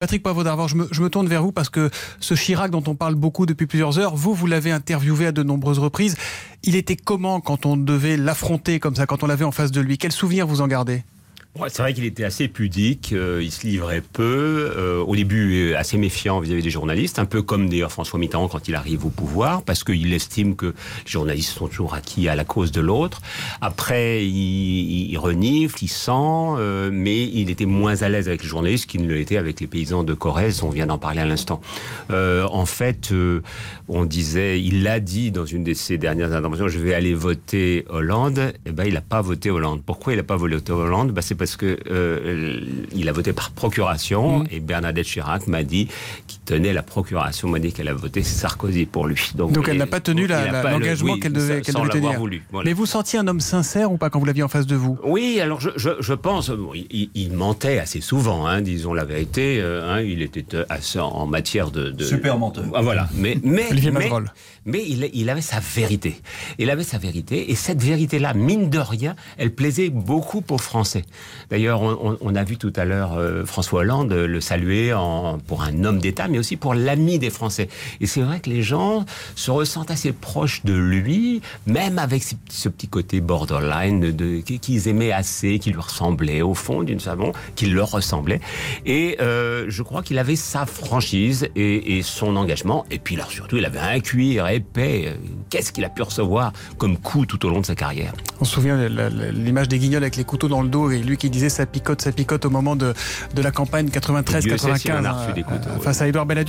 Patrick d'Arvor, je je me tourne vers vous parce que ce Chirac dont on parle beaucoup depuis plusieurs heures, vous, vous l'avez interviewé à de nombreuses reprises. Il était comment quand on devait l'affronter comme ça, quand on l'avait en face de lui? Quel souvenir vous en gardez? C'est vrai qu'il était assez pudique, euh, il se livrait peu, euh, au début euh, assez méfiant vis-à-vis des journalistes, un peu comme d'ailleurs François Mitterrand quand il arrive au pouvoir, parce qu'il estime que les journalistes sont toujours acquis à la cause de l'autre. Après, il, il, renifle, il sent, mais il était moins à l'aise avec les journalistes qu'il ne l'était avec les paysans de Corrèze, on vient d'en parler à l'instant. En fait, on disait, il l'a dit dans une de ses dernières interventions, je vais aller voter Hollande, eh ben il n'a pas voté Hollande. Pourquoi il n'a pas voté Hollande? Ben, parce que euh, il a voté par procuration mmh. et Bernadette Chirac m'a dit qu'il tenait la procuration, m'a dit qu'elle a voté Sarkozy pour lui. Donc, donc elle n'a pas tenu l'engagement oui, qu'elle devait, qu devait tenir. Voulu, voilà. Mais vous sentiez un homme sincère ou pas quand vous l'aviez en face de vous? Oui, alors je, je, je pense, bon, il, il, mentait assez souvent, hein, disons la vérité. Euh, hein, il était assez en matière de, de... super menteur. Ah, voilà, mais mais mais, mais il, il, avait sa vérité. Il avait sa vérité et cette vérité-là, mine de rien, elle plaisait beaucoup aux Français. D'ailleurs, on, a vu tout à l'heure euh, François Hollande le saluer pour un homme d'État, mais aussi pour l'ami des Français. Et c'est vrai que les gens se ressentent assez proches de lui, même avec ce, petit côté borderline de, qu'ils aimaient assez, qui lui ressemblait au fond d'une savon, qui leur ressemblait. Et euh, je crois qu'il avait sa franchise et, son engagement. Et puis surtout, il avait un cuir épais. Qu'est-ce qu'il a pu recevoir comme coup tout au long de sa carrière? On se souvient l'image des guignols avec les couteaux dans le dos et lui qui disait ça picote, ça picote au moment de, de la campagne 93-95 hein, face à Édouard Balladur.